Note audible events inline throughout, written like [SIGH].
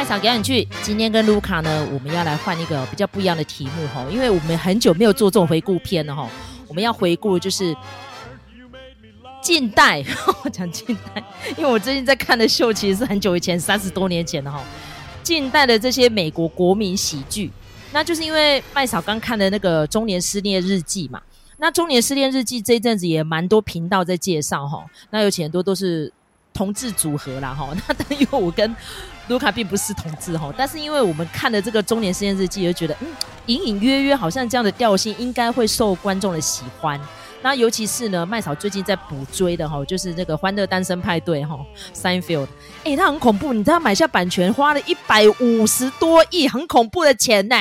麦嫂给你去。今天跟卢卡呢，我们要来换一个比较不一样的题目哈，因为我们很久没有做这种回顾片了哈。我们要回顾就是近代，[LAUGHS] 我讲近代，因为我最近在看的秀其实是很久以前，三十多年前的哈。近代的这些美国国民喜剧，那就是因为麦嫂刚看的那个《中年失恋日记》嘛。那《中年失恋日记》这一阵子也蛮多频道在介绍哈，那有很多都是同志组合啦哈。[LAUGHS] 那但因为我跟卢卡并不是同志哈，但是因为我们看了这个《中年失恋日记》，就觉得嗯，隐隐约约好像这样的调性应该会受观众的喜欢。那尤其是呢，麦嫂最近在补追的哈，就是那个《欢乐单身派对》哈，Seinfeld，哎，他很恐怖，你知道买下版权花了一百五十多亿，很恐怖的钱呢、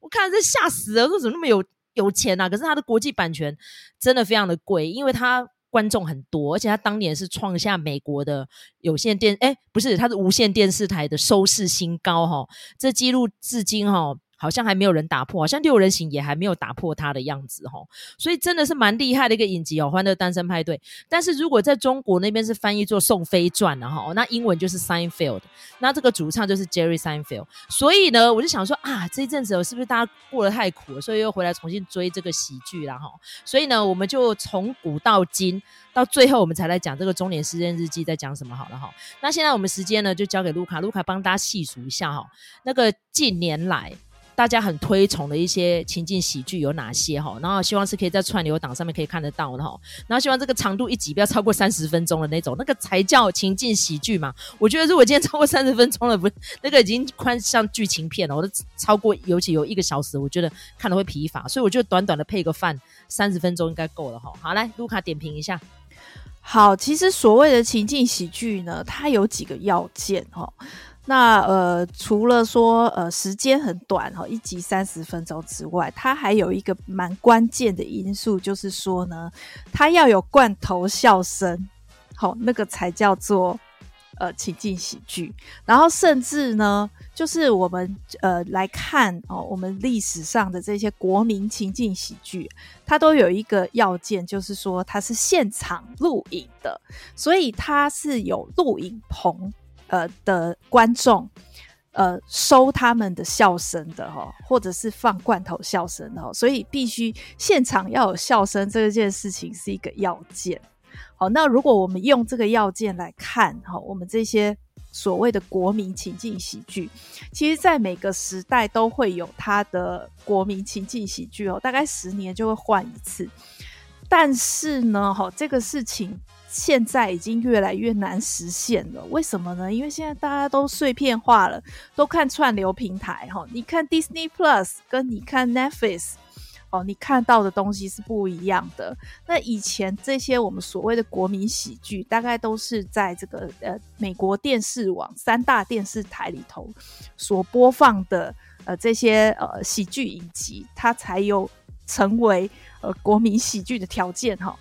我看这吓死了，说怎么那么有？有钱啊，可是他的国际版权真的非常的贵，因为他观众很多，而且他当年是创下美国的有线电，哎，不是，他是无线电视台的收视新高哈，这纪录至今哈。好像还没有人打破，好像六人行也还没有打破他的样子齁，所以真的是蛮厉害的一个影集哦，《欢乐单身派对》。但是如果在中国那边是翻译做《宋飞传》的哈，那英文就是 Seinfeld，那这个主唱就是 Jerry Seinfeld。所以呢，我就想说啊，这一阵子是不是大家过得太苦了，所以又回来重新追这个喜剧了哈？所以呢，我们就从古到今，到最后我们才来讲这个《中年失恋日记》在讲什么好了哈。那现在我们时间呢，就交给卢卡，卢卡帮大家细数一下哈，那个近年来。大家很推崇的一些情境喜剧有哪些哈？然后希望是可以在串流档上面可以看得到的哈。然后希望这个长度一集不要超过三十分钟的那种，那个才叫情境喜剧嘛。我觉得如果今天超过三十分钟了，不，那个已经快像剧情片了。我都超过，尤其有一个小时，我觉得看了会疲乏。所以我就短短的配个饭，三十分钟应该够了哈。好，来卢卡点评一下。好，其实所谓的情境喜剧呢，它有几个要件哈。那呃，除了说呃时间很短哈，一集三十分钟之外，它还有一个蛮关键的因素，就是说呢，它要有罐头笑声，好，那个才叫做呃情境喜剧。然后甚至呢，就是我们呃来看哦，我们历史上的这些国民情境喜剧，它都有一个要件，就是说它是现场录影的，所以它是有录影棚。呃的观众，呃收他们的笑声的哈，或者是放罐头笑声的，所以必须现场要有笑声，这件事情是一个要件。好，那如果我们用这个要件来看哈，我们这些所谓的国民情境喜剧，其实在每个时代都会有它的国民情境喜剧哦，大概十年就会换一次。但是呢，哈，这个事情。现在已经越来越难实现了，为什么呢？因为现在大家都碎片化了，都看串流平台哈。你看 Disney Plus 跟你看 Netflix 哦，你看到的东西是不一样的。那以前这些我们所谓的国民喜剧，大概都是在这个呃美国电视网三大电视台里头所播放的呃这些呃喜剧影集，它才有成为呃国民喜剧的条件哈。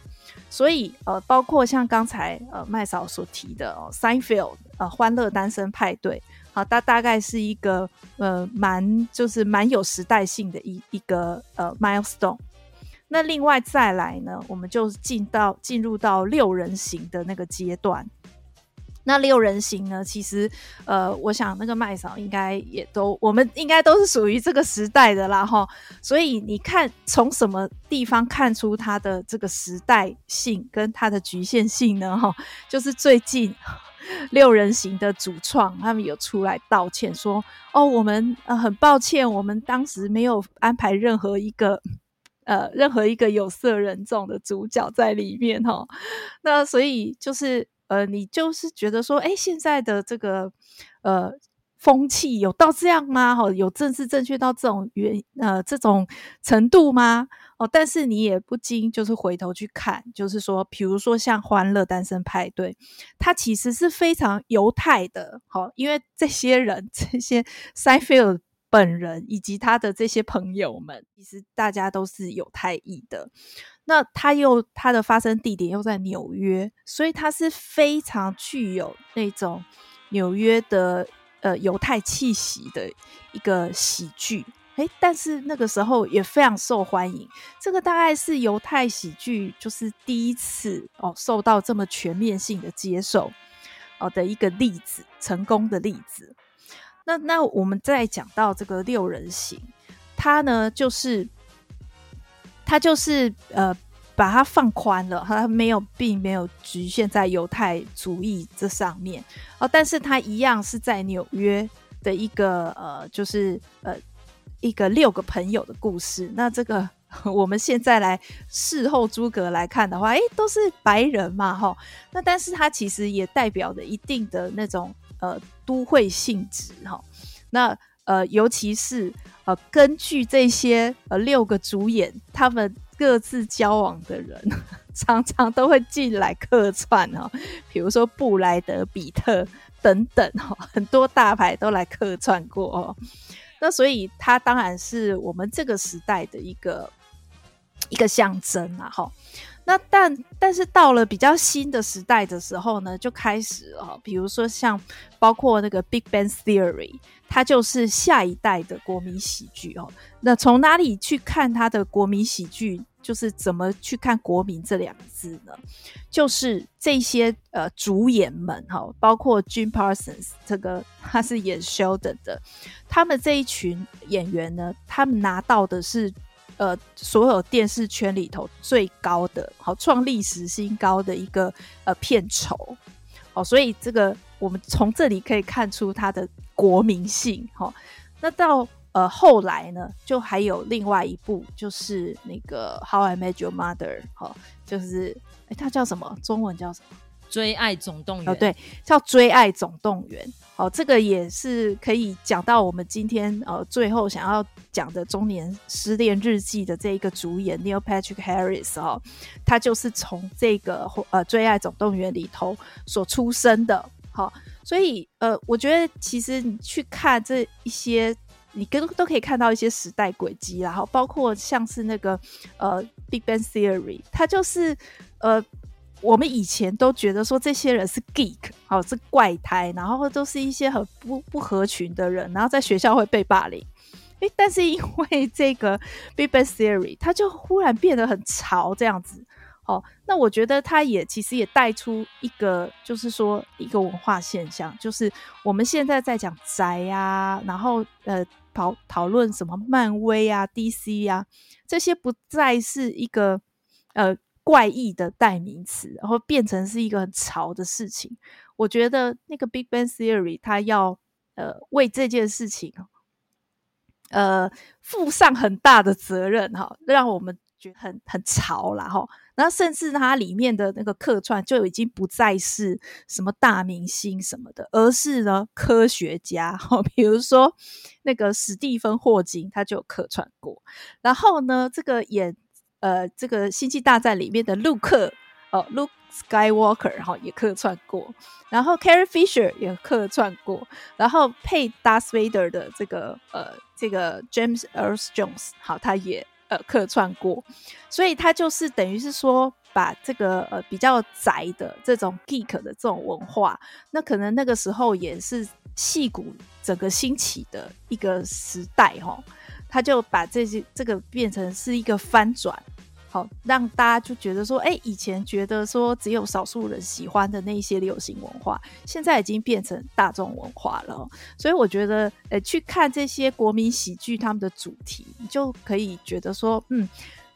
所以，呃，包括像刚才呃麦嫂所提的哦，Seinfeld 呃，欢乐单身派对，好，大大概是一个呃蛮就是蛮有时代性的一一个呃 milestone。那另外再来呢，我们就进到进入到六人行的那个阶段。那六人行呢？其实，呃，我想那个麦嫂应该也都，我们应该都是属于这个时代的啦，哈。所以你看，从什么地方看出它的这个时代性跟它的局限性呢？哈，就是最近六人行的主创他们有出来道歉，说：“哦，我们呃很抱歉，我们当时没有安排任何一个呃任何一个有色人种的主角在里面，哈。”那所以就是。呃，你就是觉得说，哎，现在的这个呃风气有到这样吗？哈，有政治正确到这种原呃这种程度吗？哦，但是你也不禁就是回头去看，就是说，比如说像《欢乐单身派对》，它其实是非常犹太的，好，因为这些人这些 [LAUGHS] Seinfeld 本人以及他的这些朋友们，其实大家都是犹太裔的。那他又他的发生地点又在纽约，所以他是非常具有那种纽约的呃犹太气息的一个喜剧，诶，但是那个时候也非常受欢迎。这个大概是犹太喜剧就是第一次哦受到这么全面性的接受哦的一个例子，成功的例子。那那我们再讲到这个六人行，他呢就是他就是呃把它放宽了，他没有并没有局限在犹太主义这上面哦，但是他一样是在纽约的一个呃就是呃一个六个朋友的故事。那这个。[LAUGHS] 我们现在来事后诸葛来看的话，诶，都是白人嘛，哈。那但是它其实也代表着一定的那种呃都会性质，哈。那呃，尤其是呃，根据这些呃六个主演他们各自交往的人，[LAUGHS] 常常都会进来客串哈。比如说布莱德彼特等等哈，[LAUGHS] 很多大牌都来客串过哦。那所以他当然是我们这个时代的一个。一个象征啊，哈，那但但是到了比较新的时代的时候呢，就开始哦，比如说像包括那个 Big Bang Theory，它就是下一代的国民喜剧哦。那从哪里去看它的国民喜剧？就是怎么去看“国民”这两个字呢？就是这些呃主演们哈，包括 Jim Parsons 这个他是演 Sheldon 的，他们这一群演员呢，他们拿到的是。呃，所有电视圈里头最高的，好创历史新高的一个呃片酬，哦，所以这个我们从这里可以看出它的国民性，哈、哦。那到呃后来呢，就还有另外一部，就是那个《How I Met Your Mother》，哈，就是哎，它叫什么？中文叫什么？追爱总动员。哦，对，叫追爱总动员。好，这个也是可以讲到我们今天呃最后想要讲的中年失恋日记的这一个主演 Neil Patrick Harris 哦，他就是从这个呃追爱总动员里头所出生的。好，所以呃，我觉得其实你去看这一些，你跟都可以看到一些时代轨迹，然后包括像是那个呃 Big Bang Theory，它就是呃。我们以前都觉得说这些人是 geek，好，是怪胎，然后都是一些很不不合群的人，然后在学校会被霸凌。诶，但是因为这个 Big Bang Theory，他就忽然变得很潮这样子。哦，那我觉得他也其实也带出一个，就是说一个文化现象，就是我们现在在讲宅啊，然后呃讨讨论什么漫威啊、DC 啊，这些不再是一个呃。怪异的代名词，然后变成是一个很潮的事情。我觉得那个 Big Bang Theory，它要呃为这件事情呃负上很大的责任哈，让我们觉得很很潮啦哈。然后甚至它里面的那个客串就已经不再是什么大明星什么的，而是呢科学家哈，比如说那个史蒂芬霍金他就客串过。然后呢，这个演。呃，这个《星际大战》里面的陆克哦，Luke Skywalker，然后也客串过，然后 Carrie Fisher 也客串过，然后配 Darth Vader 的这个呃，这个 James Earl Jones，好，他也呃客串过，所以他就是等于是说，把这个呃比较宅的这种 geek 的这种文化，那可能那个时候也是戏骨整个兴起的一个时代哈，他就把这些这个变成是一个翻转。好，让大家就觉得说，哎、以前觉得说只有少数人喜欢的那些流行文化，现在已经变成大众文化了。所以我觉得，呃、去看这些国民喜剧，他们的主题，你就可以觉得说，嗯，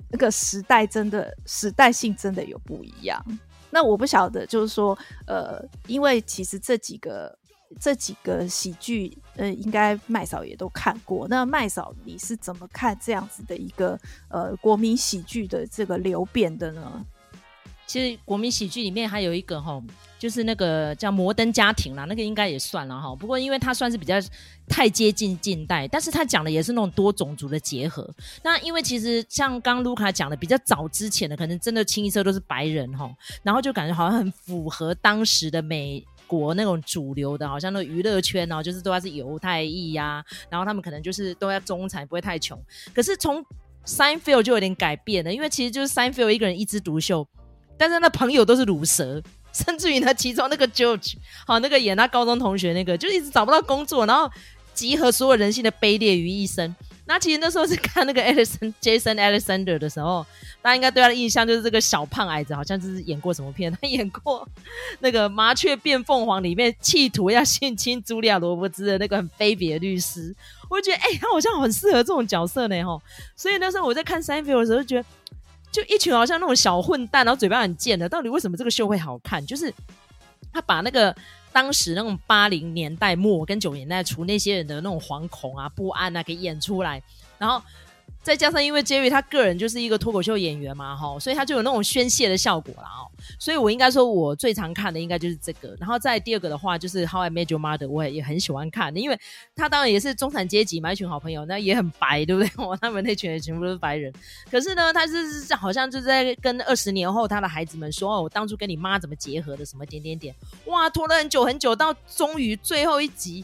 那个时代真的时代性真的有不一样。那我不晓得，就是说，呃，因为其实这几个。这几个喜剧，呃，应该麦嫂也都看过。那麦嫂，你是怎么看这样子的一个呃国民喜剧的这个流变的呢？其实国民喜剧里面还有一个哈，就是那个叫《摩登家庭》啦，那个应该也算了哈。不过因为它算是比较太接近近代，但是它讲的也是那种多种族的结合。那因为其实像刚卢卡讲的，比较早之前的，可能真的清一色都是白人哈，然后就感觉好像很符合当时的美。国那种主流的，好像那娱乐圈哦，就是都要是犹太裔呀、然后他们可能就是都要中产，不会太穷。可是从 Seinfeld 就有点改变了，因为其实就是 Seinfeld 一个人一枝独秀，但是那朋友都是鲁蛇，[LAUGHS] 甚至于他其中那个 George，好那个演他高中同学那个，就一直找不到工作，然后集合所有人性的卑劣于一身。那其实那时候是看那个 Alison Jason Alexander 的时候，大家应该对他的印象就是这个小胖矮子，好像就是演过什么片？他演过那个《麻雀变凤凰》里面企图要性侵茱莉亚·罗伯兹的那个很卑鄙的律师。我就觉得，哎、他好像很适合这种角色呢，吼。所以那时候我在看《Seinfeld》的时候，就觉得就一群好像那种小混蛋，然后嘴巴很贱的，到底为什么这个秀会好看？就是他把那个。当时那种八零年代末跟九零年代初那些人的那种惶恐啊、不安啊，给演出来，然后。再加上，因为 Jerry 他个人就是一个脱口秀演员嘛，哈，所以他就有那种宣泄的效果啦。哦。所以我应该说，我最常看的应该就是这个。然后再第二个的话，就是 How I Met Your Mother，我也也很喜欢看，因为他当然也是中产阶级嘛，一群好朋友，那也很白，对不对？我，他们那群人全部都是白人。可是呢，他是好像就在跟二十年后他的孩子们说，哦，我当初跟你妈怎么结合的，什么点点点，哇，拖了很久很久，到终于最后一集。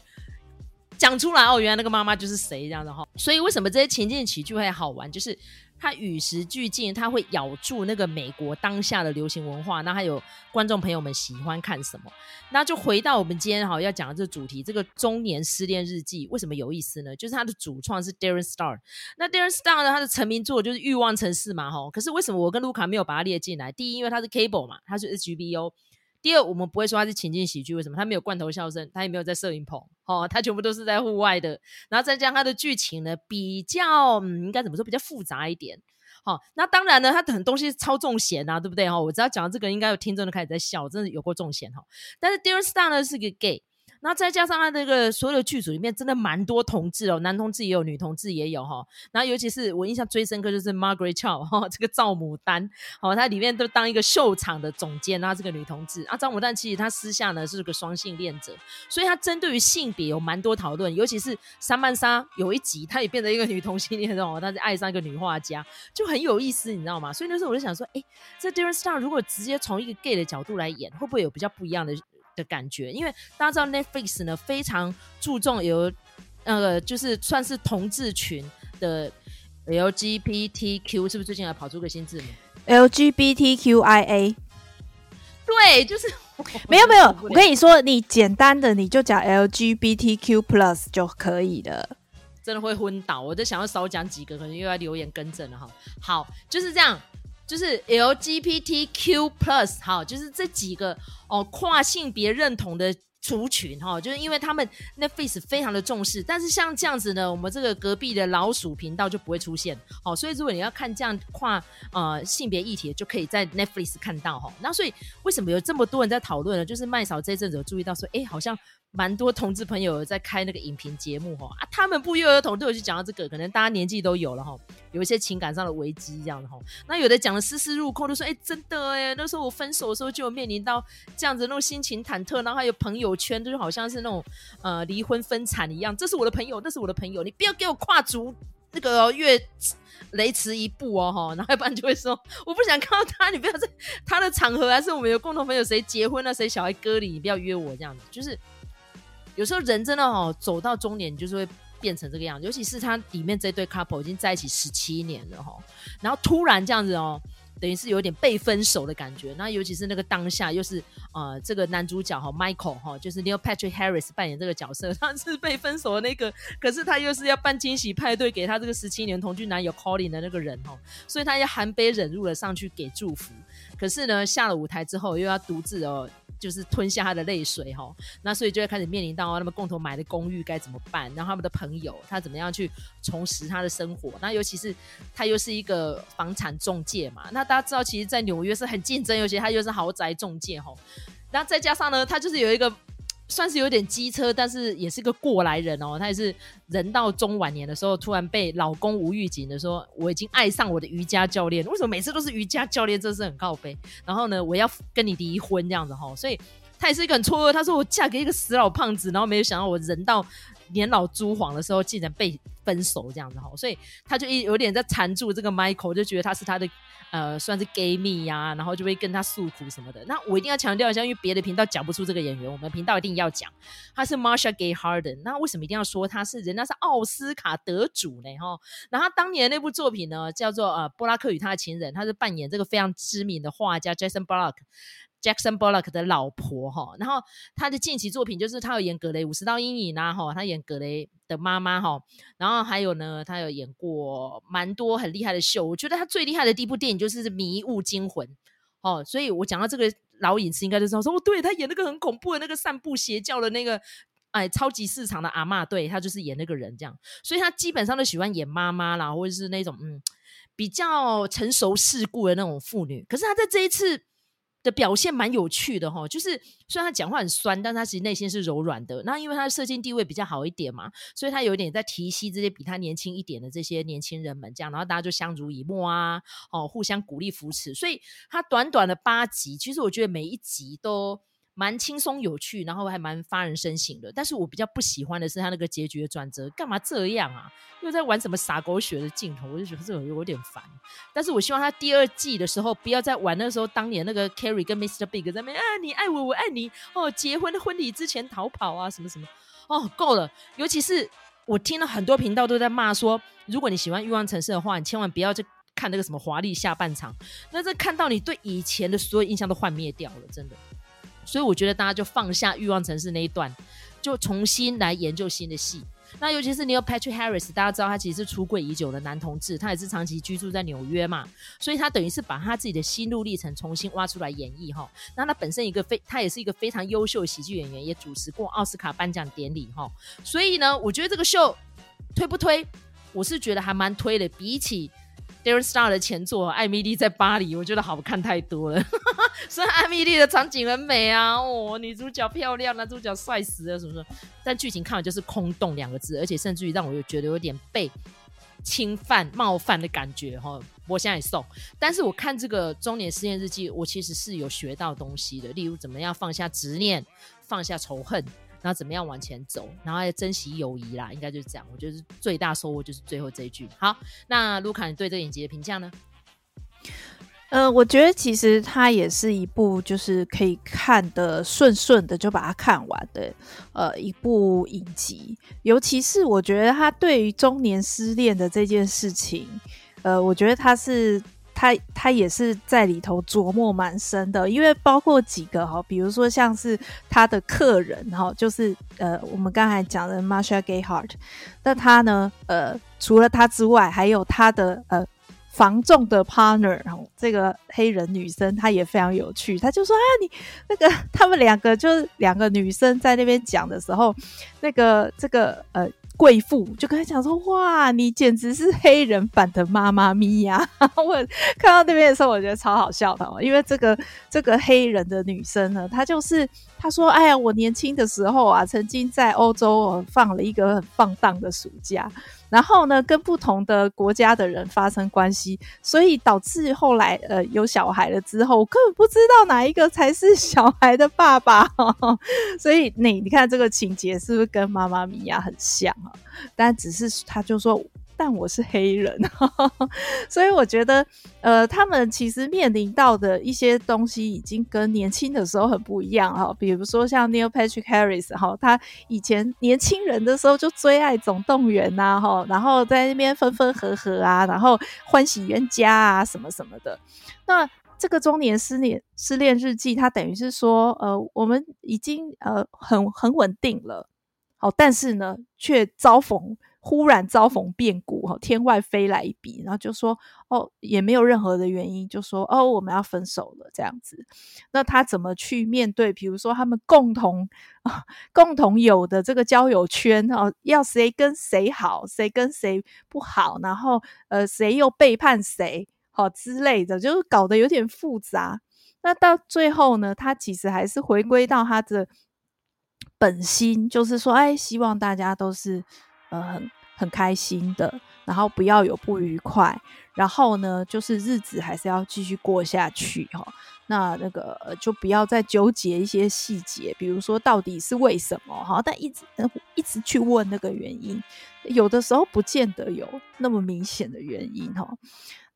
讲出来哦，原来那个妈妈就是谁这样的哈，所以为什么这些情境喜剧会好玩？就是它与时俱进，它会咬住那个美国当下的流行文化。那还有观众朋友们喜欢看什么？那就回到我们今天哈要讲的这个主题，这个中年失恋日记为什么有意思呢？就是它的主创是 Darren Star，那 Darren Star 呢，他的成名作就是《欲望城市》嘛哈。可是为什么我跟卢卡没有把它列进来？第一，因为它是 Cable 嘛，它是 HBO。第二，我们不会说它是情境喜剧，为什么？它没有罐头笑声，它也没有在摄影棚，哦，它全部都是在户外的。然后再加上它的剧情呢，比较、嗯、应该怎么说，比较复杂一点。好、哦，那当然呢，它很东西超重咸啊，对不对？哈、哦，我只要讲到这个，应该有听众都开始在笑，真的有过重咸哈。但是 Darren Star 呢是个 gay。那再加上他这个所有的剧组里面，真的蛮多同志哦，男同志也有，女同志也有哈。然后尤其是我印象最深刻就是 Margaret Cho 哈，这个赵牡丹，哦，她里面都当一个秀场的总监，然后这个女同志啊，赵牡丹其实她私下呢是个双性恋者，所以她针对于性别有蛮多讨论，尤其是莎曼莎有一集，她也变成一个女同性恋哦，她是爱上一个女画家，就很有意思，你知道吗？所以那时候我就想说，哎，这 Darren Star 如果直接从一个 gay 的角度来演，会不会有比较不一样的？的感觉，因为大家知道 Netflix 呢非常注重有那个就是算是同志群的 LGBTQ，是不是最近还跑出个新字母 LGBTQIA？对，就是 [LAUGHS] 没有没有，我跟你说，你简单的你就讲 LGBTQ Plus 就可以了。真的会昏倒，我就想要少讲几个，可能又要留言更正了哈。好，就是这样。就是 LGBTQ plus 哈，就是这几个哦跨性别认同的族群哈，就是因为他们 Netflix 非常的重视，但是像这样子呢，我们这个隔壁的老鼠频道就不会出现，好，所以如果你要看这样跨呃性别议题，就可以在 Netflix 看到哈。那所以为什么有这么多人在讨论呢？就是麦嫂这阵子有注意到说，哎，好像。蛮多同志朋友在开那个影评节目哈啊，他们不约而同都有去讲到这个，可能大家年纪都有了哈，有一些情感上的危机这样的哈。那有的讲的丝丝入扣，就说哎、真的哎，那时候我分手的时候就有面临到这样子那种心情忐忑，然后还有朋友圈，就好像是那种呃离婚分产一样。这是我的朋友，那是我的朋友，你不要给我跨足那个越雷池一步哦哈，然后要不然就会说我不想看到他，你不要在他的场合，还是我们有共同朋友谁结婚了，谁小孩割礼，你不要约我这样子，就是。有时候人真的哦，走到中年就是会变成这个样子。尤其是他里面这对 couple 已经在一起十七年了哈，然后突然这样子哦，等于是有点被分手的感觉。那尤其是那个当下，又是呃这个男主角哈 Michael 哈，就是 Neil Patrick Harris 扮演这个角色，他是被分手的那个，可是他又是要办惊喜派对给他这个十七年同居男友 Colin 的那个人哈，所以他要含悲忍辱的上去给祝福。可是呢，下了舞台之后又要独自哦。就是吞下他的泪水哈，那所以就会开始面临到他们共同买的公寓该怎么办，然后他们的朋友他怎么样去重拾他的生活，那尤其是他又是一个房产中介嘛，那大家知道其实，在纽约是很竞争，尤其他又是豪宅中介哈，然后再加上呢，他就是有一个。算是有点机车，但是也是个过来人哦。他也是人到中晚年的时候，突然被老公无预警的说：“我已经爱上我的瑜伽教练。”为什么每次都是瑜伽教练？这是很靠北。然后呢，我要跟你离婚这样子哈。所以他也是一个很错愕。他说：“我嫁给一个死老胖子，然后没有想到我人到年老珠黄的时候，竟然被分手这样子哈。”所以他就一有点在缠住这个 Michael，就觉得他是他的。呃，算是 gay 蜜呀，然后就会跟他诉苦什么的。那我一定要强调一下，因为别的频道讲不出这个演员，我们频道一定要讲。他是 Marsha Gay Harden。那为什么一定要说他是？人家是奥斯卡得主呢？哈。然后他当年那部作品呢，叫做呃《布拉克与他的情人》，他是扮演这个非常知名的画家 Jason Block。Jackson Bullock 的老婆哈。然后他的近期作品就是他有演《格雷五十道阴影》啊哈，他演格雷的妈妈哈。然后还有呢，他有演过蛮多很厉害的秀。我觉得他最厉害的第一部电影就是《迷雾惊魂》哦。所以我讲到这个老影子，应该就知道说哦，对，他演那个很恐怖的那个散布邪教的那个。哎，超级市场的阿嬷，对，他就是演那个人这样，所以他基本上都喜欢演妈妈啦，或者是那种嗯比较成熟世故的那种妇女。可是他在这一次的表现蛮有趣的哈，就是虽然他讲话很酸，但他其实内心是柔软的。那因为他的社经地位比较好一点嘛，所以他有点在提携这些比他年轻一点的这些年轻人们，这样，然后大家就相濡以沫啊，哦，互相鼓励扶持。所以他短短的八集，其实我觉得每一集都。蛮轻松有趣，然后还蛮发人深省的。但是我比较不喜欢的是他那个结局的转折，干嘛这样啊？又在玩什么洒狗血的镜头，我就觉得这个有点烦。但是我希望他第二季的时候不要再玩那时候当年那个 Carrie 跟 Mr. Big 在那边啊，你爱我，我爱你哦，结婚的婚礼之前逃跑啊，什么什么哦，够了。尤其是我听了很多频道都在骂说，如果你喜欢欲望城市的话，你千万不要去看那个什么华丽下半场，那这看到你对以前的所有印象都幻灭掉了，真的。所以我觉得大家就放下《欲望城市》那一段，就重新来研究新的戏。那尤其是 Neil Patrick Harris，大家知道他其实是出柜已久的男同志，他也是长期居住在纽约嘛，所以他等于是把他自己的心路历程重新挖出来演绎哈。那他本身一个非，他也是一个非常优秀的喜剧演员，也主持过奥斯卡颁奖典礼哈。所以呢，我觉得这个秀推不推，我是觉得还蛮推的，比起。Darren Star 的前作《艾米莉在巴黎》，我觉得好看太多了。[LAUGHS] 虽然艾米莉的场景很美啊，哦，女主角漂亮，男主角帅死了，什么什么，但剧情看完就是空洞两个字，而且甚至于让我又觉得有点被侵犯、冒犯的感觉哈。我现在也送，但是我看这个中年失恋日记，我其实是有学到东西的，例如怎么样放下执念，放下仇恨。然后怎么样往前走，然后要珍惜友谊啦，应该就是这样。我觉得最大收获就是最后这一句。好，那卢卡，你对这影集的评价呢？呃，我觉得其实它也是一部就是可以看得顺顺的就把它看完的呃一部影集。尤其是我觉得他对于中年失恋的这件事情，呃，我觉得他是。他他也是在里头琢磨蛮深的，因为包括几个哈，比如说像是他的客人哈，就是呃我们刚才讲的 Marsha Gay Harden，那他呢呃除了他之外，还有他的呃房仲的 partner，这个黑人女生她也非常有趣，她就说啊你那个他们两个就是两个女生在那边讲的时候，那个这个呃。贵妇就跟他讲说：“哇，你简直是黑人版的妈妈咪呀！” [LAUGHS] 我看到那边的时候，我觉得超好笑的，因为这个这个黑人的女生呢，她就是他说：“哎呀，我年轻的时候啊，曾经在欧洲放了一个很放荡的暑假。”然后呢，跟不同的国家的人发生关系，所以导致后来呃有小孩了之后，我根本不知道哪一个才是小孩的爸爸。呵呵，所以你你看这个情节是不是跟妈妈咪呀很像啊？但只是他就说。但我是黑人，[LAUGHS] 所以我觉得，呃，他们其实面临到的一些东西已经跟年轻的时候很不一样哈。比如说像 Neil Patrick Harris 哈，他以前年轻人的时候就最爱总动员呐哈，然后在那边分分合合啊，然后欢喜冤家啊什么什么的。那这个中年失恋失恋日记，它等于是说，呃，我们已经呃很很稳定了，好，但是呢，却遭逢。忽然遭逢变故，天外飞来一笔，然后就说哦，也没有任何的原因，就说哦，我们要分手了这样子。那他怎么去面对？比如说他们共同 [LAUGHS] 共同有的这个交友圈哦，要谁跟谁好，谁跟谁不好，然后呃，谁又背叛谁，好之类的，就是搞得有点复杂。那到最后呢，他其实还是回归到他的本心，就是说，哎，希望大家都是。呃，很很开心的，然后不要有不愉快，然后呢，就是日子还是要继续过下去哈。那那个就不要再纠结一些细节，比如说到底是为什么哈，但一直一直去问那个原因，有的时候不见得有那么明显的原因哈。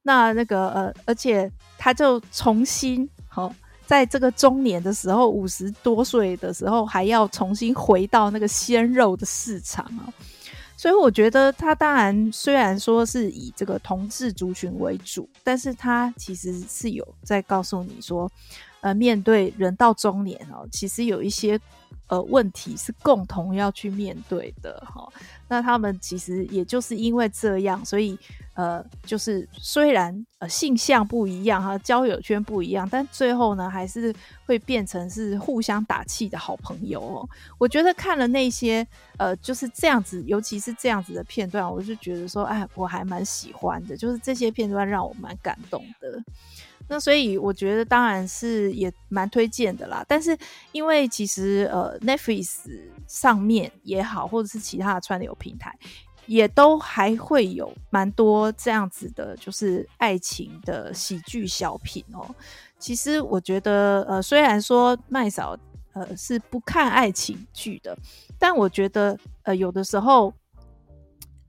那那个呃，而且他就重新哈，在这个中年的时候，五十多岁的时候，还要重新回到那个鲜肉的市场啊。所以我觉得他当然虽然说是以这个同志族群为主，但是他其实是有在告诉你说，呃，面对人到中年哦，其实有一些。呃，问题是共同要去面对的哈。那他们其实也就是因为这样，所以呃，就是虽然呃性向不一样哈，交友圈不一样，但最后呢，还是会变成是互相打气的好朋友哦。我觉得看了那些呃就是这样子，尤其是这样子的片段，我就觉得说，哎，我还蛮喜欢的，就是这些片段让我蛮感动的。那所以我觉得当然是也蛮推荐的啦，但是因为其实呃 Netflix 上面也好，或者是其他的串流平台，也都还会有蛮多这样子的，就是爱情的喜剧小品哦。其实我觉得呃，虽然说麦嫂呃是不看爱情剧的，但我觉得呃有的时候。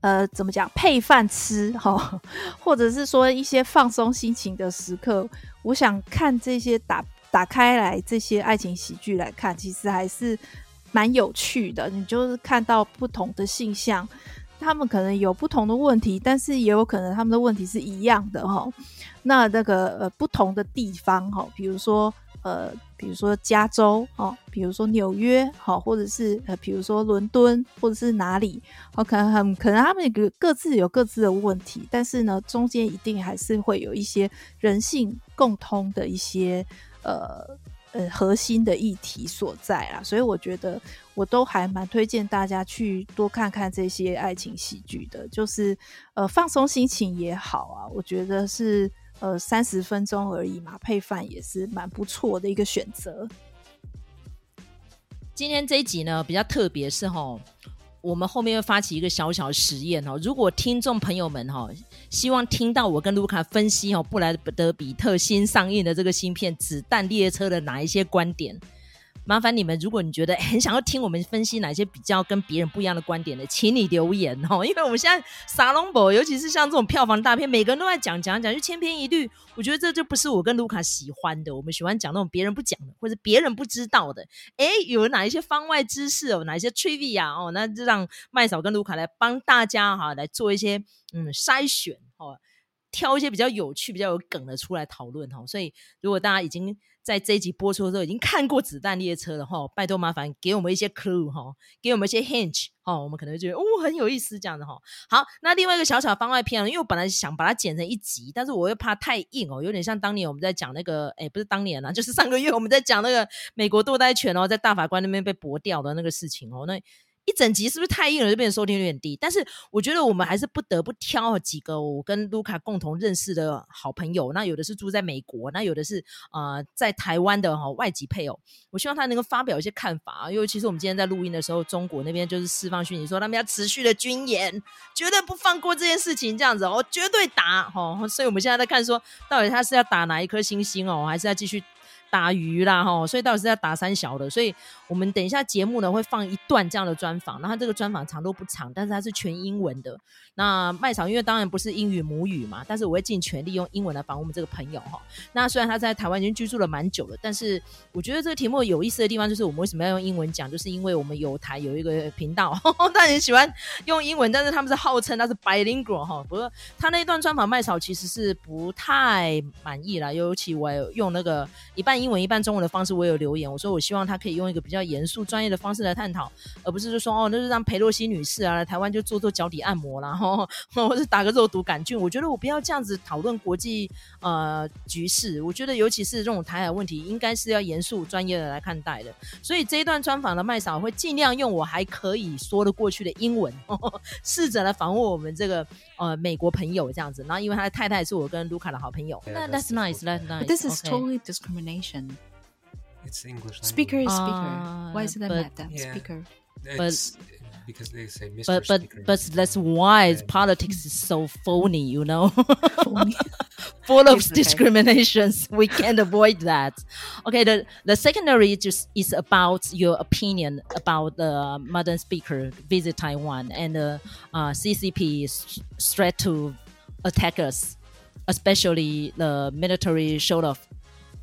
呃，怎么讲？配饭吃哈，[LAUGHS] 或者是说一些放松心情的时刻，我想看这些打打开来这些爱情喜剧来看，其实还是蛮有趣的。你就是看到不同的性向，他们可能有不同的问题，但是也有可能他们的问题是一样的哈。那那个呃不同的地方哈，比如说。呃，比如说加州哦，比如说纽约，好，或者是呃，比如说伦敦，或者是哪里，好，可能很可能他们各各自有各自的问题，但是呢，中间一定还是会有一些人性共通的一些呃呃核心的议题所在啦，所以我觉得我都还蛮推荐大家去多看看这些爱情喜剧的，就是呃放松心情也好啊，我觉得是。呃，三十分钟而已嘛，配饭也是蛮不错的一个选择。今天这一集呢，比较特别是吼，我们后面会发起一个小小实验哦。如果听众朋友们哦，希望听到我跟卢卡分析哦，布莱德比特新上映的这个芯片《子弹列车》的哪一些观点？麻烦你们，如果你觉得很想要听我们分析哪些比较跟别人不一样的观点的，请你留言哦。[LAUGHS] 因为我们现在撒龙博，尤其是像这种票房大片，每个人都在讲讲讲，就千篇一律。我觉得这就不是我跟卢卡喜欢的。我们喜欢讲那种别人不讲的，或者别人不知道的。哎，有哪一些方外知识哦，哪一些 trivia 哦，那就让麦嫂跟卢卡来帮大家哈来做一些嗯筛选哦，挑一些比较有趣、比较有梗的出来讨论哈。所以如果大家已经在这一集播出的时候，已经看过《子弹列车》了哈，拜托麻烦给我们一些 clue 哈，给我们一些 hint 哈，我们可能会觉得哦很有意思这样的哈。好，那另外一个小小番外篇，因为我本来想把它剪成一集，但是我又怕太硬哦，有点像当年我们在讲那个，哎，不是当年啊，就是上个月我们在讲那个美国堕胎权哦，在大法官那边被驳掉的那个事情哦，那。一整集是不是太硬了，就变成收听率有点低？但是我觉得我们还是不得不挑几个我跟卢卡共同认识的好朋友。那有的是住在美国，那有的是呃在台湾的哈外籍配偶。我希望他能够发表一些看法，因为其实我们今天在录音的时候，中国那边就是释放讯息说他们要持续的军演，绝对不放过这件事情，这样子哦，绝对打哦。所以我们现在在看说，到底他是要打哪一颗星星哦，还是要继续？打鱼啦齁，所以到底是要打三小的，所以我们等一下节目呢会放一段这样的专访，然后这个专访长度不长，但是它是全英文的。那麦草因为当然不是英语母语嘛，但是我会尽全力用英文来访问我们这个朋友哈。那虽然他在台湾已经居住了蛮久了，但是我觉得这个题目有意思的地方就是我们为什么要用英文讲，就是因为我们有台有一个频道，[LAUGHS] 他很喜欢用英文，但是他们是号称他是 bilingual 哈。不过他那一段专访麦草其实是不太满意啦，尤其我用那个一半。英文一半中文的方式，我有留言，我说我希望他可以用一个比较严肃、专业的方式来探讨，而不是就说哦，那就让裴洛西女士啊来台湾就做做脚底按摩啦，然后或者打个肉毒杆菌。我觉得我不要这样子讨论国际呃局势，我觉得尤其是这种台海问题，应该是要严肃、专业的来看待的。所以这一段专访的麦嫂会尽量用我还可以说得过去的英文，呵呵试着来访问我们这个呃美国朋友这样子。然后因为他的太太是我跟卢卡的好朋友，那 That's nice, that's nice. This is totally discrimination. It's English language. Speaker is speaker. Uh, Why is it that that yeah, speaker? But because they say Mr. But but speaker but that's why yeah. politics is so phony, you know. [LAUGHS] Full of discriminations. [LAUGHS] we can't avoid that. Okay, the the secondary just is about your opinion about the modern Speaker visit Taiwan and the uh, CCP threat to attack us, especially the military show off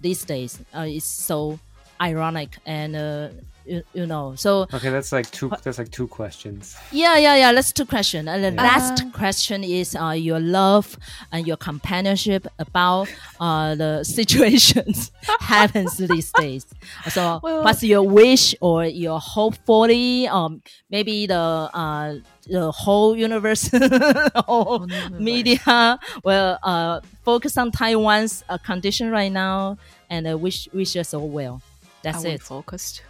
these days uh, is so ironic and uh, you, you know. So okay, that's like two. That's like two questions. Yeah, yeah, yeah. That's two questions. And the yeah. last uh, question is uh, your love and your companionship about uh, the [LAUGHS] situations [LAUGHS] happens these days. So, well, what's your wish or your hopefully? Um, maybe the uh the whole universe [LAUGHS] or media will uh focus on Taiwan's uh, condition right now and uh, wish wish us all well. That's Are it. focused.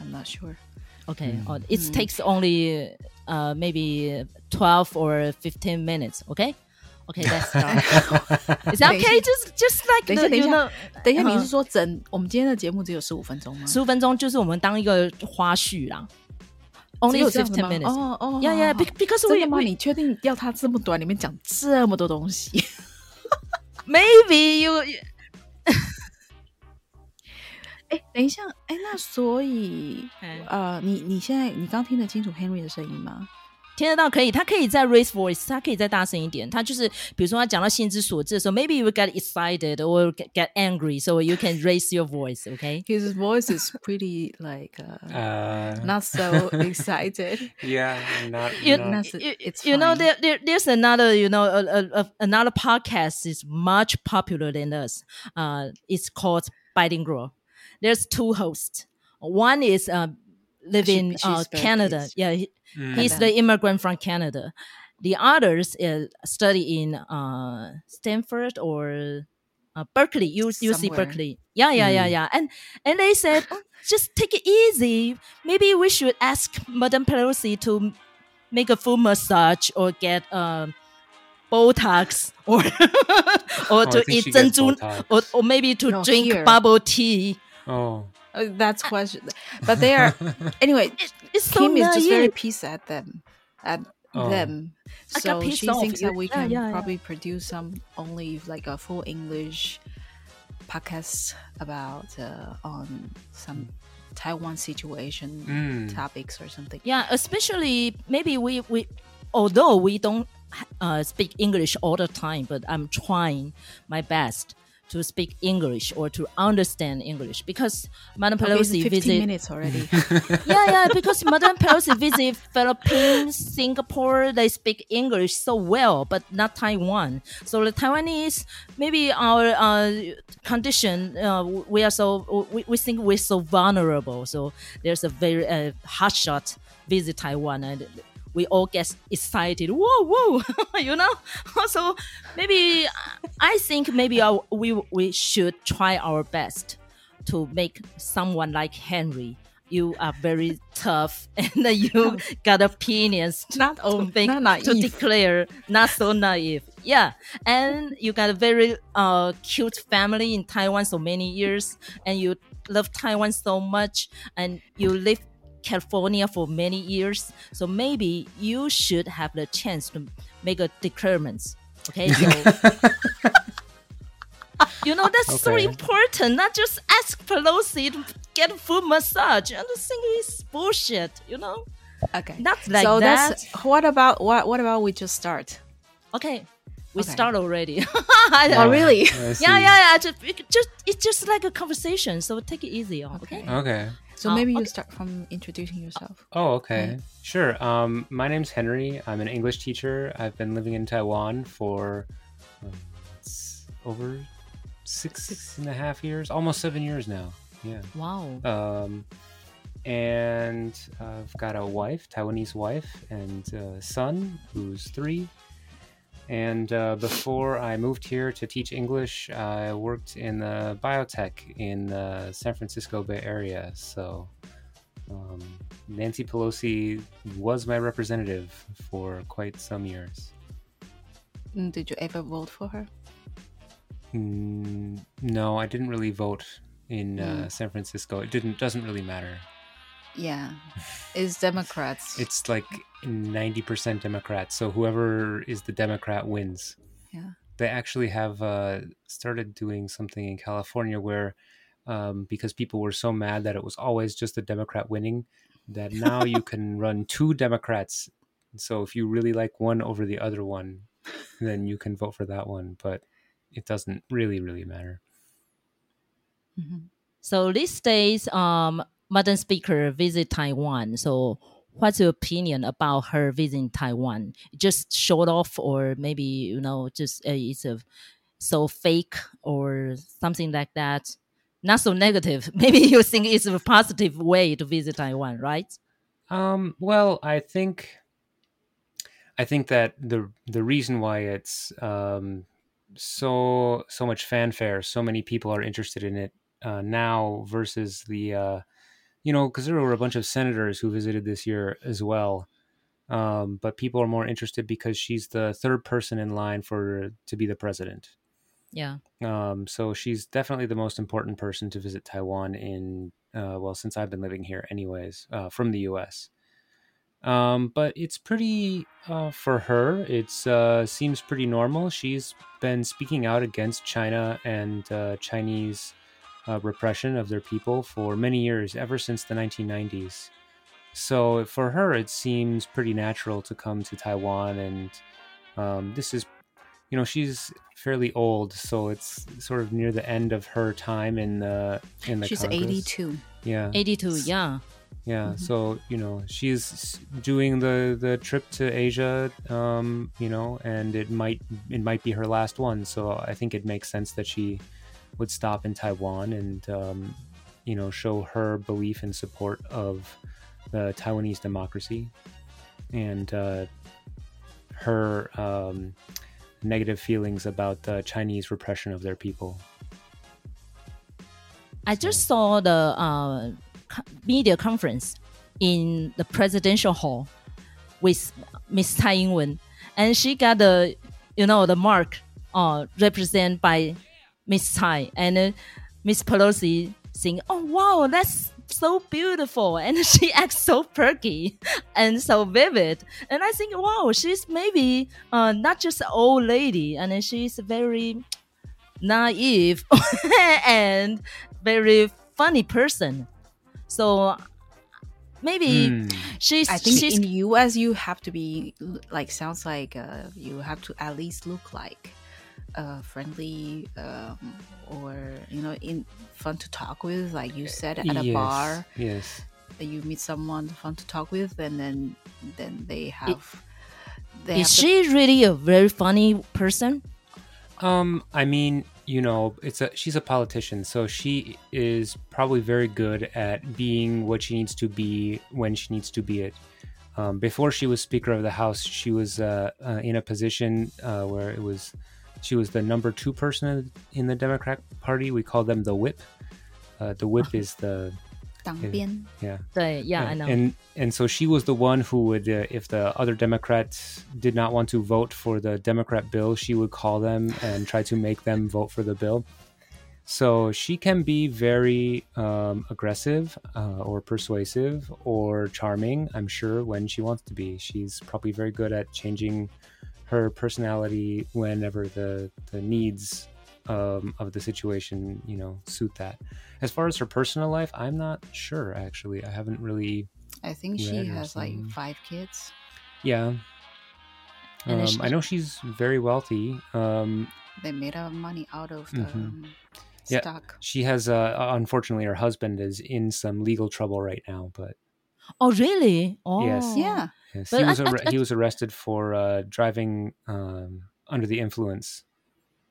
I'm not sure. Okay, mm. uh, it mm. takes only uh, maybe twelve or fifteen minutes. Okay. Okay, that's [LAUGHS] [LAUGHS] is that okay? Just just like 等一下，等一下，等一下，你是说整我们今天的节目只有十五分钟吗？十五分钟就是我们当一个花絮啦。Only fifteen minutes. 哦哦，Yeah yeah. Because we 真的吗？你确定要它这么短？里面讲这么多东西？Maybe you. 等一下，哎，那所以，呃，你你现在你刚听得清楚 Henry [LAUGHS] 的声音吗？听得到，可以，他可以再 raise voice，他可以再大声一点。他就是，比如说他讲到心之所至的时候，maybe you get excited or get angry，so you can raise your voice。Okay。His [LAUGHS] voice is pretty like uh, not so [LAUGHS] excited. Yeah, not. You, you know, there, there there's another, you know, a, a, another podcast is much popular than us. Uh, it's called Bilingual. there's two hosts. One is uh, live in uh, Canada. Yeah, he, mm. he's the immigrant from Canada. The others is study in uh, Stanford or uh, Berkeley. You you see Berkeley. Yeah, yeah, mm. yeah, yeah. And and they said, oh, [LAUGHS] just take it easy. Maybe we should ask Madame Pelosi to make a full massage or get um, Botox or [LAUGHS] or oh, to eat zanzu or, or maybe to no, drink here. bubble tea. Oh. Uh, that's question. But they are [LAUGHS] anyway. It, it's Kim so is just very pissed at them, at oh. them. So she off. thinks that we can yeah, yeah, probably yeah. produce some only like a full English podcast about uh, on some Taiwan situation mm. topics or something. Yeah, especially maybe we we although we don't uh, speak English all the time, but I'm trying my best to speak English or to understand English because Madam Pelosi okay, visit minutes already. [LAUGHS] [LAUGHS] yeah, yeah, because Madam Pelosi visit Philippines, Singapore, they speak English so well, but not Taiwan. So the Taiwanese, maybe our uh, condition, uh, we are so we, we think we're so vulnerable. So there's a very uh, hot shot visit Taiwan and we all get excited. Whoa, whoa, [LAUGHS] you know. [LAUGHS] So maybe I think maybe our, we we should try our best to make someone like Henry. You are very tough, [LAUGHS] and you got opinions. Not to make, not naive. to declare, not so naive. Yeah, and you got a very uh, cute family in Taiwan so many years, and you love Taiwan so much, and you live California for many years. So maybe you should have the chance to make a declarement. Okay, so [LAUGHS] you know that's okay. so important. Not just ask Pelosi to get a full massage. And the thing is bullshit. You know. Okay. Not like so that. That's, what about what? What about we just start? Okay. We okay. start already. [LAUGHS] oh, really? Yeah, yeah, yeah. Just, just, it's just like a conversation. So take it easy. Okay. Okay. So maybe you start from introducing yourself. Oh, okay. Sure. Um, my name's Henry. I'm an English teacher. I've been living in Taiwan for um, over six, six and a half years, almost seven years now. Yeah. Wow. Um, and I've got a wife, Taiwanese wife, and a son who's three. And uh, before I moved here to teach English, I worked in the biotech in the San Francisco Bay Area. So um, Nancy Pelosi was my representative for quite some years. Mm, did you ever vote for her? Mm, no, I didn't really vote in uh, mm. San Francisco. It didn't doesn't really matter. Yeah, [LAUGHS] is Democrats. it's like ninety percent Democrats. So whoever is the Democrat wins. Yeah. They actually have uh, started doing something in California where, um, because people were so mad that it was always just a Democrat winning, that now you [LAUGHS] can run two Democrats. So if you really like one over the other one, then you can vote for that one. But it doesn't really, really matter. Mm-hmm. So these days, um, Madam Speaker visit Taiwan. So, what's your opinion about her visiting Taiwan? Just showed off, or maybe you know, just uh, it's a so fake or something like that. Not so negative. [LAUGHS] Maybe you think it's a positive way to visit Taiwan, right? Um, well, I think I think that the the reason why it's um, so so much fanfare, so many people are interested in it uh, now versus the uh, you know because there were a bunch of senators who visited this year as well. Um, but people are more interested because she's the third person in line for to be the president. Yeah. Um, so she's definitely the most important person to visit Taiwan in uh, well since I've been living here, anyways, uh, from the U.S. Um, but it's pretty uh, for her. It uh, seems pretty normal. She's been speaking out against China and uh, Chinese uh, repression of their people for many years, ever since the 1990s. So for her, it seems pretty natural to come to Taiwan, and um, this is, you know, she's fairly old, so it's sort of near the end of her time in the in the. She's Congress. 82. Yeah. 82, yeah. Yeah, Mm-hmm. so you know she's doing the the trip to Asia, um, you know, and it might it might be her last one. So I think it makes sense that she would stop in Taiwan and um, you know show her belief and support of the Taiwanese democracy and uh, her um, negative feelings about the Chinese repression of their people. I just saw the uh, media conference in the presidential hall with Miss Tsai Ing-wen, and she got the, you know, the mark uh, represented by Miss Tsai, and uh, Miss Pelosi saying, "Oh wow, that's so beautiful," [LAUGHS] and she acts so perky [LAUGHS] and so vivid, and I think, wow, she's maybe uh, not just an old lady, and she's very naive [LAUGHS] and very funny person. So maybe Hmm. she's I think she's in the US you have to be like sounds like uh, you have to at least look like uh, friendly um, or you know in fun to talk with like you said at a yes, bar Yes. that you meet someone fun to talk with and then then they have they is have she really a very funny person? Um, I mean, you know, it's a she's a politician, so she is probably very good at being what she needs to be when she needs to be it. Um, before she was Speaker of the House, she was uh, uh, in a position uh, where it was she was the number two person in the Democrat Party. We call them the whip. Uh, the whip uh-huh. is the. 党鞭. Yeah. Yeah, yeah and, I uh, know. And and so she was the one who would, uh, if the other Democrats did not want to vote for the Democrat bill, she would call them and try to make them vote for the bill. So she can be very um, aggressive uh, or persuasive or charming, I'm sure, when she wants to be. She's probably very good at changing her personality whenever the, the needs um, of the situation, you know, suit that. As far as her personal life, I'm not sure, actually. I haven't really I think she has like five kids yeah. Um, I know she's very wealthy. Um, they made a money out of the Mhm. um, Yeah. stock she has, uh, unfortunately, her husband is in some legal trouble right now. But Oh, really? Oh, Yes. yeah yes, But he I- was I- arre- I- he was arrested for uh, driving um, under the influence,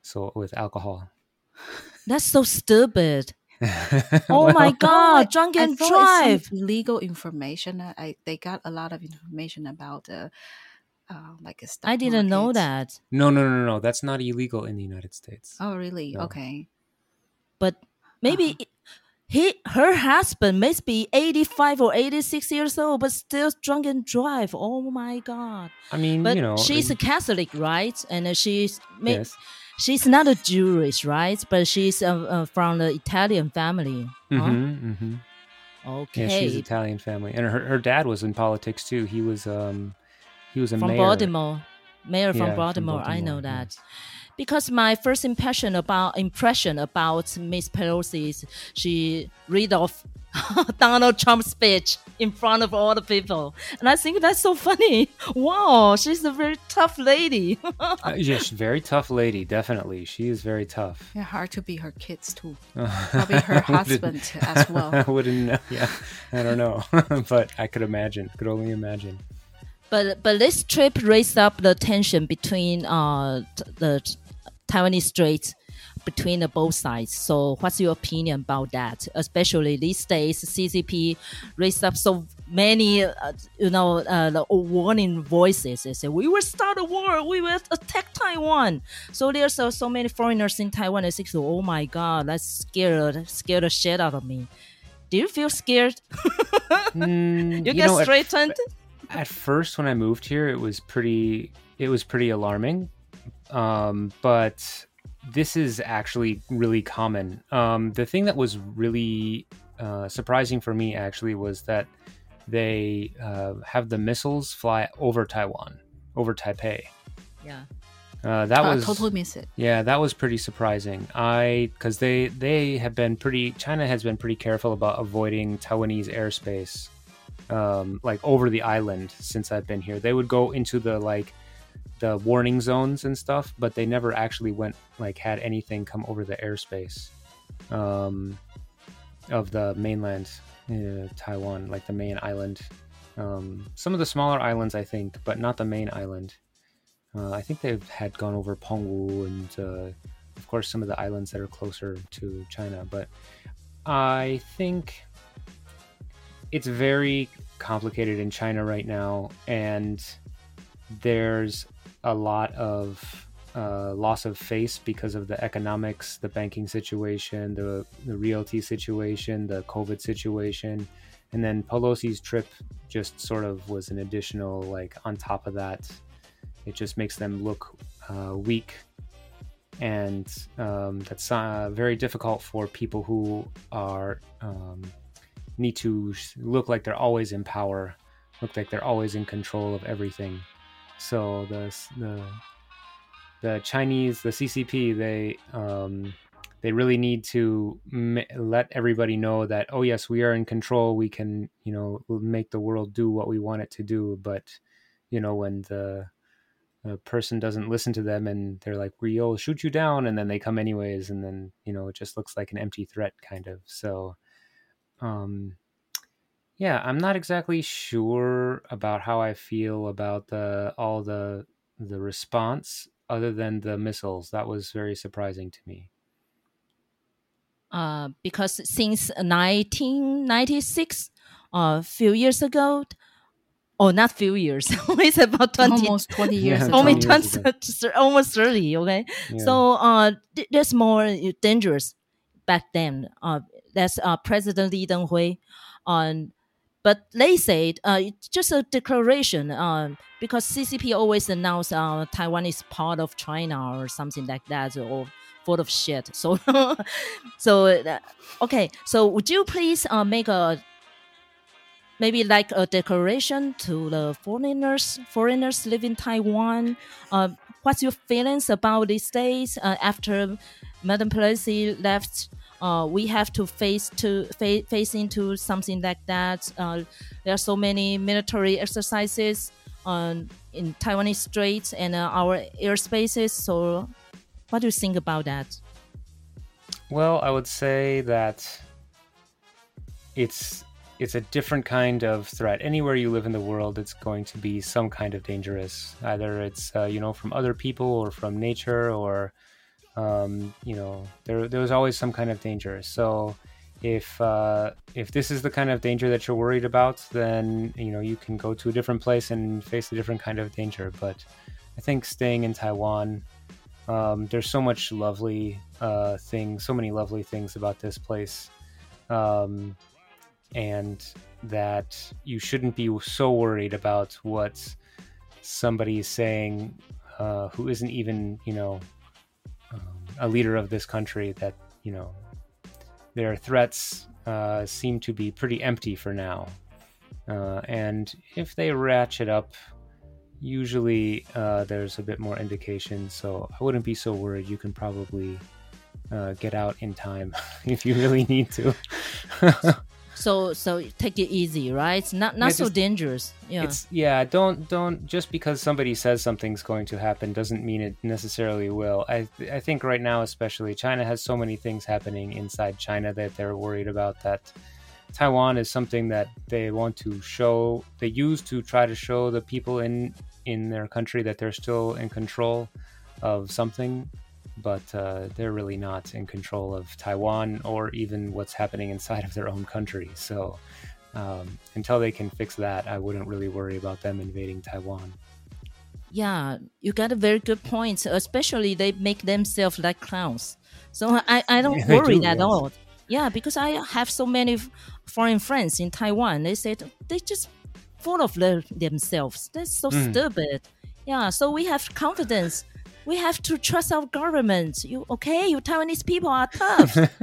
so with alcohol. [LAUGHS] That's so stupid. [LAUGHS] Oh my Well, God, drunk and thought drive. it's legal information. I, I they got a lot of information about uh, uh like a stock I didn't know that. No, no, no, no. That's not illegal in the United States. Oh, really? No. Okay. But maybe Uh-huh. He, her husband must be 85 or 86 years old, but still drunk and drive. Oh my God. I mean, But you know, she's a Catholic, right? And she's yes. she's not a Jewish, right? But she's uh, uh, from the Italian family. Huh? Mm-hmm, mm-hmm. Okay. Yeah, she's Italian family, and her, her dad was in politics too. He was um, he was a from mayor. Baltimore. mayor from Yeah, from Baltimore. I know that. yes. Because my first impression about impression about Miss Pelosi is she read off [LAUGHS] Donald Trump's speech in front of all the people, and I think that's so funny. [LAUGHS] Wow, she's a very tough lady. [LAUGHS] Uh, yeah, she's a very tough lady. Definitely, she is very tough. Yeah, hard to be her kids too. Probably her husband as well. I wouldn't know. Yeah, I don't know, but I could imagine. Could only imagine. But but this trip raised up the tension between uh the t- Taiwanese Straits between the both sides. So what's your opinion about that? Especially these days, CCP raised up so many uh, you know uh, the warning voices. They say we will start a war, we will attack Taiwan. So there's so, so many foreigners in Taiwan. They think, oh my god, that's scared scared the shit out of me. Do you feel scared? [LAUGHS] Mm, You, you get know, at- straightened? at first when I moved here, it was pretty it was pretty alarming. Um, but this is actually really common. Um, the thing that was really uh, surprising for me actually was that they uh, have the missiles fly over Taiwan, over Taipei. yeah. Uh, that I was totally miss it. yeah, that was pretty surprising. I because they they have been pretty. China has been pretty careful about avoiding Taiwanese airspace, um, like over the island since I've been here. They would go into the like the warning zones and stuff, but they never actually went like had anything come over the airspace um, of the mainland uh, Taiwan, like the main island. Um, some of the smaller islands, I think, but not the main island. Uh, I think they've had gone over Pengwu and, uh, of course, some of the islands that are closer to China. But I think it's very complicated in China right now, and there's a lot of uh, loss of face because of the economics, the banking situation, the the realty situation, the COVID situation, and then Pelosi's trip just sort of was an additional like on top of that. It just makes them look uh, weak, and um, that's uh, very difficult for people who are um, need to look like they're always in power, look like they're always in control of everything. So the the the Chinese, the CCP, they um, they really need to m- let everybody know that oh yes, we are in control. We can you know make the world do what we want it to do. But you know when the person doesn't listen to them and they're like we'll shoot you down and then they come anyways and then you know it just looks like an empty threat kind of so um yeah i'm not exactly sure about how i feel about the all the the response other than the missiles that was very surprising to me uh, because since 1996, a uh, few years ago, oh, not few years, [LAUGHS] it's about 20, Almost 20 [LAUGHS] years Yeah, ago. only 20 years [LAUGHS] 20, almost 30, okay? Yeah. So uh, th- that's more dangerous back then. Uh, that's uh, President Lee Teng-hui. Um, but they said uh, it's just a declaration um, because CCP always announce uh, Taiwan is part of China or something like that or full of shit. [LAUGHS] So, so uh, okay. So would you please uh, make a maybe like a declaration to the foreigners foreigners live in Taiwan? Uh, what's your feelings about these days uh, after Madam Pelosi left? Uh, we have to face to fa- face into something like that. Uh, there are so many military exercises on in Taiwanese straits and uh, our airspaces. So, what do you think about that? Well, I would say that it's it's a different kind of threat. Anywhere you live in the world, it's going to be some kind of dangerous. Either it's uh, you know from other people or from nature, or um, you know there there's always some kind of danger. So if uh, if this is the kind of danger that you're worried about, then you know you can go to a different place and face a different kind of danger. But I think staying in Taiwan, um, there's so much lovely uh, things, so many lovely things about this place, um, and that you shouldn't be so worried about what somebody is saying uh, who isn't even, you know, a leader of this country. That you know, their threats uh, seem to be pretty empty for now, uh, and if they ratchet up usually uh, there's a bit more indication, so I wouldn't be so worried. You can probably uh, get out in time [LAUGHS] if you really need to. [LAUGHS] so so take it easy, right? It's not not yeah, so just, dangerous. Yeah. It's yeah, don't don't just because somebody says something's going to happen doesn't mean it necessarily will. I I think right now especially China has so many things happening inside China that they're worried about that Taiwan is something that they want to show they use to try to show the people in in their country that they're still in control of something but uh, they're really not in control of Taiwan or even what's happening inside of their own country. So um, until they can fix that, I wouldn't really worry about them invading Taiwan. Yeah, you got a very good point. Especially they make themselves like clowns. So I, I don't [LAUGHS] yeah, worry do, at yes. all. Yeah, because I have so many foreign friends in Taiwan. They said they just full of themselves. That's so mm. stupid. Yeah, so we have confidence we have to trust our government. You okay? You Taiwanese people are tough. [LAUGHS]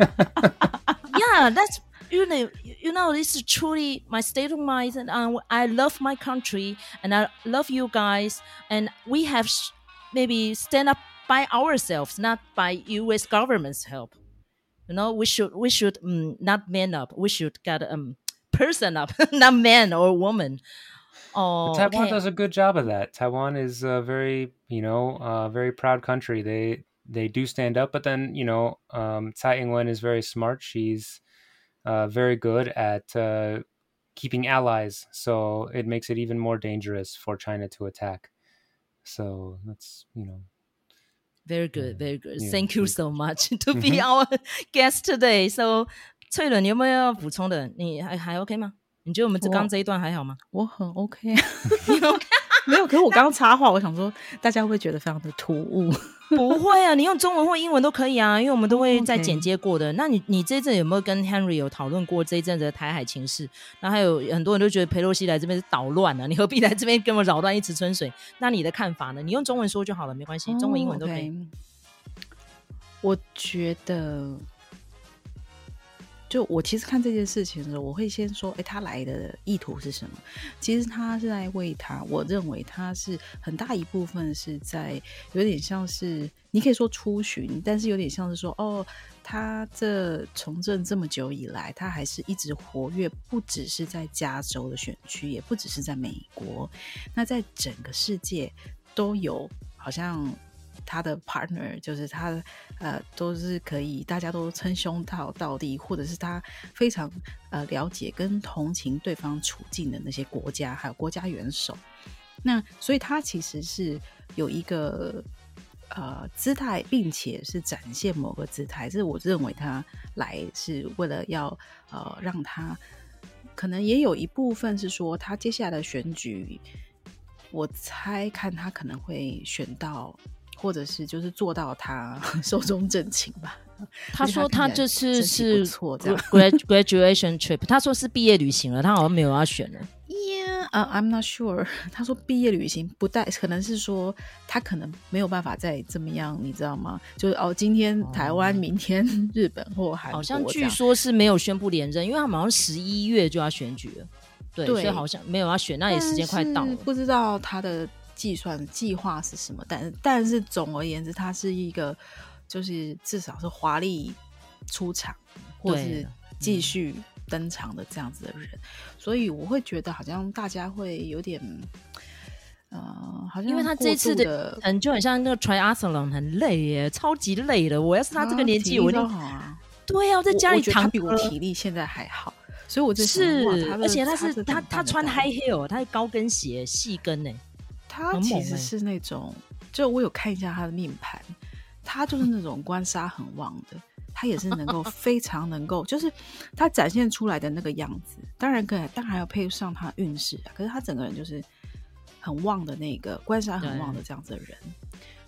yeah, that's you know you know this is truly my state of mind, and uh, I love my country and I love you guys, and we have maybe stand up by ourselves, not by U.S. government's help. You know, we should we should um, not man up. We should get um person up, [LAUGHS] not man or woman. Oh, Taiwan okay. does a good job of that. Taiwan is a very, you know, a very proud country. They they do stand up, but then you know, um, Tsai Ing-wen is very smart. She's uh, very good at uh, keeping allies, so it makes it even more dangerous for China to attack. So that's you know. Very good, very good. Yeah, Thank you so much [LAUGHS] to be our [LAUGHS] guest today. So，翠伦，你有没有要补充的？你还还 OK 吗？ 你觉得我们这刚这一段还好吗？我，我很 OK，啊 [LAUGHS] 没有。可是我刚刚插话，我想说大家会觉得非常的突兀？[LAUGHS] 不会啊，你用中文或英文都可以啊，因为我们都会在剪接过的。那你你这一阵有没有跟 Henry 有讨论过这一阵子的台海情势？那还有很多人都觉得裴洛西来这边是捣乱啊，你何必来这边跟我扰乱一池春水？那你的看法呢？你用中文说就好了，没关系，中文英文都可以。Oh. 我觉得。就我其实看这件事情的时候，我会先说，哎，他来的意图是什么？其实他是在为他，我认为他是很大一部分是在有点像是你可以说出巡，但是有点像是说，哦，他这从政这么久以来，他还是一直活跃，不只是在加州的选区，也不只是在美国，那在整个世界都有，好像。他的 partner 就是他，呃，都是可以，大家都称兄道道弟，或者是他非常呃了解跟同情对方处境的那些国家，还有国家元首。那所以他其实是有一个呃姿态，并且是展现某个姿态。这是我认为他来是为了要呃让他，可能也有一部分是说他接下来的选举，我猜看他可能会选到。或者是就是做到他 [LAUGHS] 寿终正寝吧。[LAUGHS] 他说他这次是 [LAUGHS] graduation trip，他说是毕业旅行了，他好像没有要选了。Yeah，呃、uh,，I'm not sure。他说毕业旅行不带，可能是说他可能没有办法再怎么样，你知道吗？就是哦，今天台湾，明天日本或韩国，好像据说是没有宣布连任，因为他们好像十一月就要选举了。对，对，所以好像没有要选，那也时间快到了，不知道他的。计算计划是什么？但是但是总而言之，他是一个就是至少是华丽出场，或是继续登场的这样子的人，所以我会觉得好像大家会有点，呃，好像因为他这次的嗯，就很像那个 triathlon 很累耶，超级累的。我要是他这个年纪，我就好啊。对呀，我在家里躺，比我体力现在还好，所以我这是，而且他是他他穿 high heel，他是高跟鞋细跟呢。他其实是那种，就我有看一下他的命盘，他就是那种官杀很旺的，他也是能够 [LAUGHS] 非常能够，就是他展现出来的那个样子，当然可以，当然还要配上他运势啊。可是他整个人就是很旺的那个官杀很旺的这样子的人，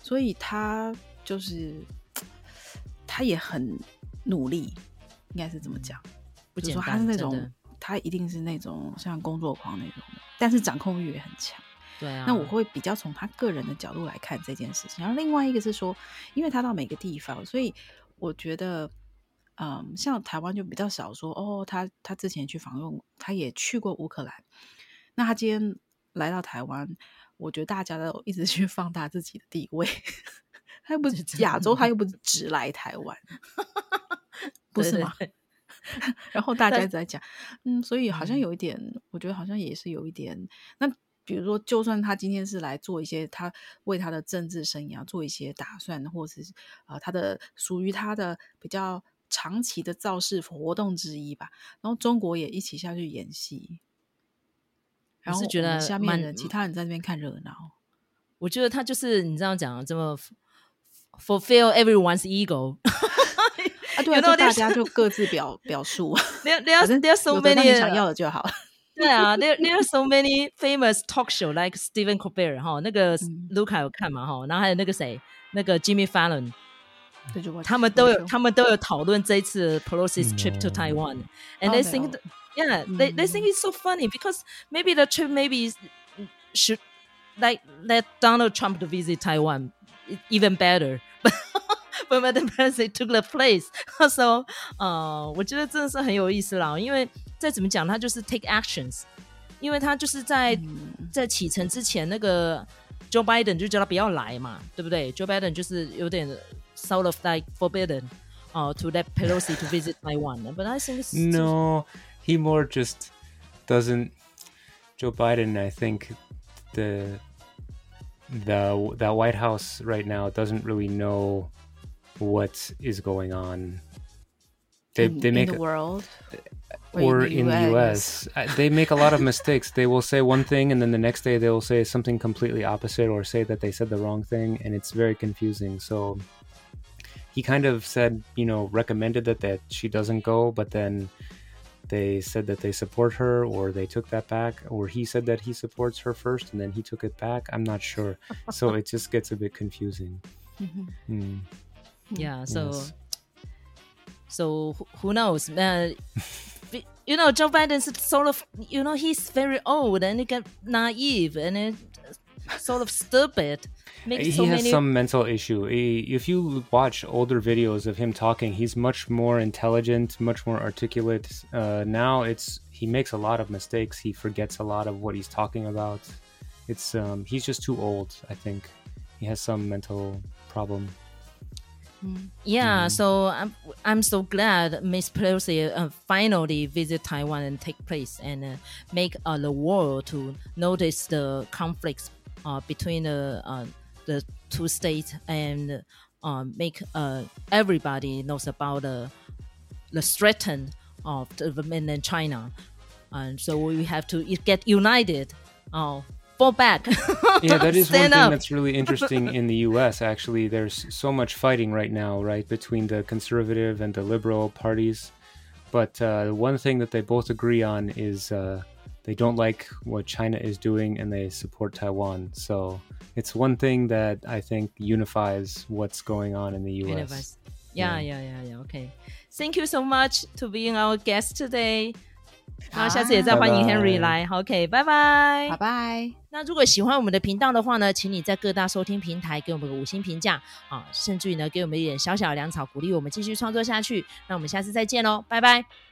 所以他就是他也很努力，应该是怎么讲，不是说他是那种，他一定是那种像工作狂那种的，但是掌控欲也很强。对啊，那我会比较从他个人的角度来看这件事情。然后另外一个是说，因为他到每个地方，所以我觉得，嗯，像台湾就比较少说哦，他他之前去访问，他也去过乌克兰。那他今天来到台湾，我觉得大家都一直去放大自己的地位。[LAUGHS] 他又不是亚洲，他又不是只来台湾，[LAUGHS] 不是吗？对对对 [LAUGHS] 然后大家一直在讲，嗯，所以好像有一点，我觉得好像也是有一点。那比如说，就算他今天是来做一些，他为他的政治生涯做一些打算，或是啊、呃，他的属于他的比较长期的造势活动之一吧。然后中国也一起下去演戏，然后是觉得下面人其他人在那边看热闹。我觉得他就是你这样讲这么。Fulfill everyone's ego [LAUGHS] 啊，对啊，就大家就各自表表述。[LAUGHS] There, there are so many 想要的就好。对啊，there, there are so many famous talk show like Stephen Colbert 哈，那个 Luca 有看嘛哈，然后还有那个谁，那个 Jimmy Fallon，他们都有，他们都有讨论这一次 Pelosi's trip to Taiwan，and they think, yeah, they they think it's so funny because maybe the trip maybe should like let Donald Trump to visit Taiwan even better. [LAUGHS] But Madam President took the place. [LAUGHS] So，呃，我觉得真的是很有意思啦。因为 再怎么讲，他就是 take actions。因为他就是在、嗯、在启程之前，那个 Joe Biden 就叫他不要来嘛，对不对？Joe Biden 就是有点 sort of like forbidden，哦、uh,，to let Pelosi to visit Taiwan。But I think no, he more just doesn't. Joe Biden, I think the the that White House right now doesn't really know what is going on. They in, they make in the world or in the US. Uh, they make a lot of mistakes. They will say one thing and then the next day they will say something completely opposite or say that they said the wrong thing and it's very confusing. So he kind of said, you know, recommended that that she doesn't go, but then they said that they support her or they took that back or he said that he supports her first and then he took it back i'm not sure so it just gets a bit confusing mm-hmm. mm. yeah so yes. so who knows uh, you know joe biden's sort of you know he's very old and he got naive and it, sort of stupid he so has many... some mental issue. He, if you watch older videos of him talking, he's much more intelligent, much more articulate. Uh, now it's he makes a lot of mistakes. He forgets a lot of what he's talking about. It's um, he's just too old. I think he has some mental problem. Yeah, mm. so I'm I'm so glad Miss Pelosi uh, finally visit Taiwan and take place and uh, make uh, the world to notice the conflicts uh, between the uh, the two states and uh, make uh, everybody knows about the the threat of the mainland China, and so we have to get united. Fall back. [LAUGHS] yeah, that is one thing up. that's really interesting in the U.S. Actually, there's so much fighting right now, right, between the conservative and the liberal parties. But uh, one thing that they both agree on is uh, they don't like what China is doing and they support Taiwan. So it's one thing that I think unifies what's going on in the U.S. Unifies. Yeah, yeah, yeah, yeah. Okay. Thank you so much to being our guest today. 好，下次也再欢迎 Henry 来。OK，拜拜，拜拜。那如果喜欢我们的频道的话呢，请你在各大收听平台给我们个五星评价啊，甚至于呢，给我们一点小小的粮草，鼓励我们继续创作下去。那我们下次再见喽，拜拜。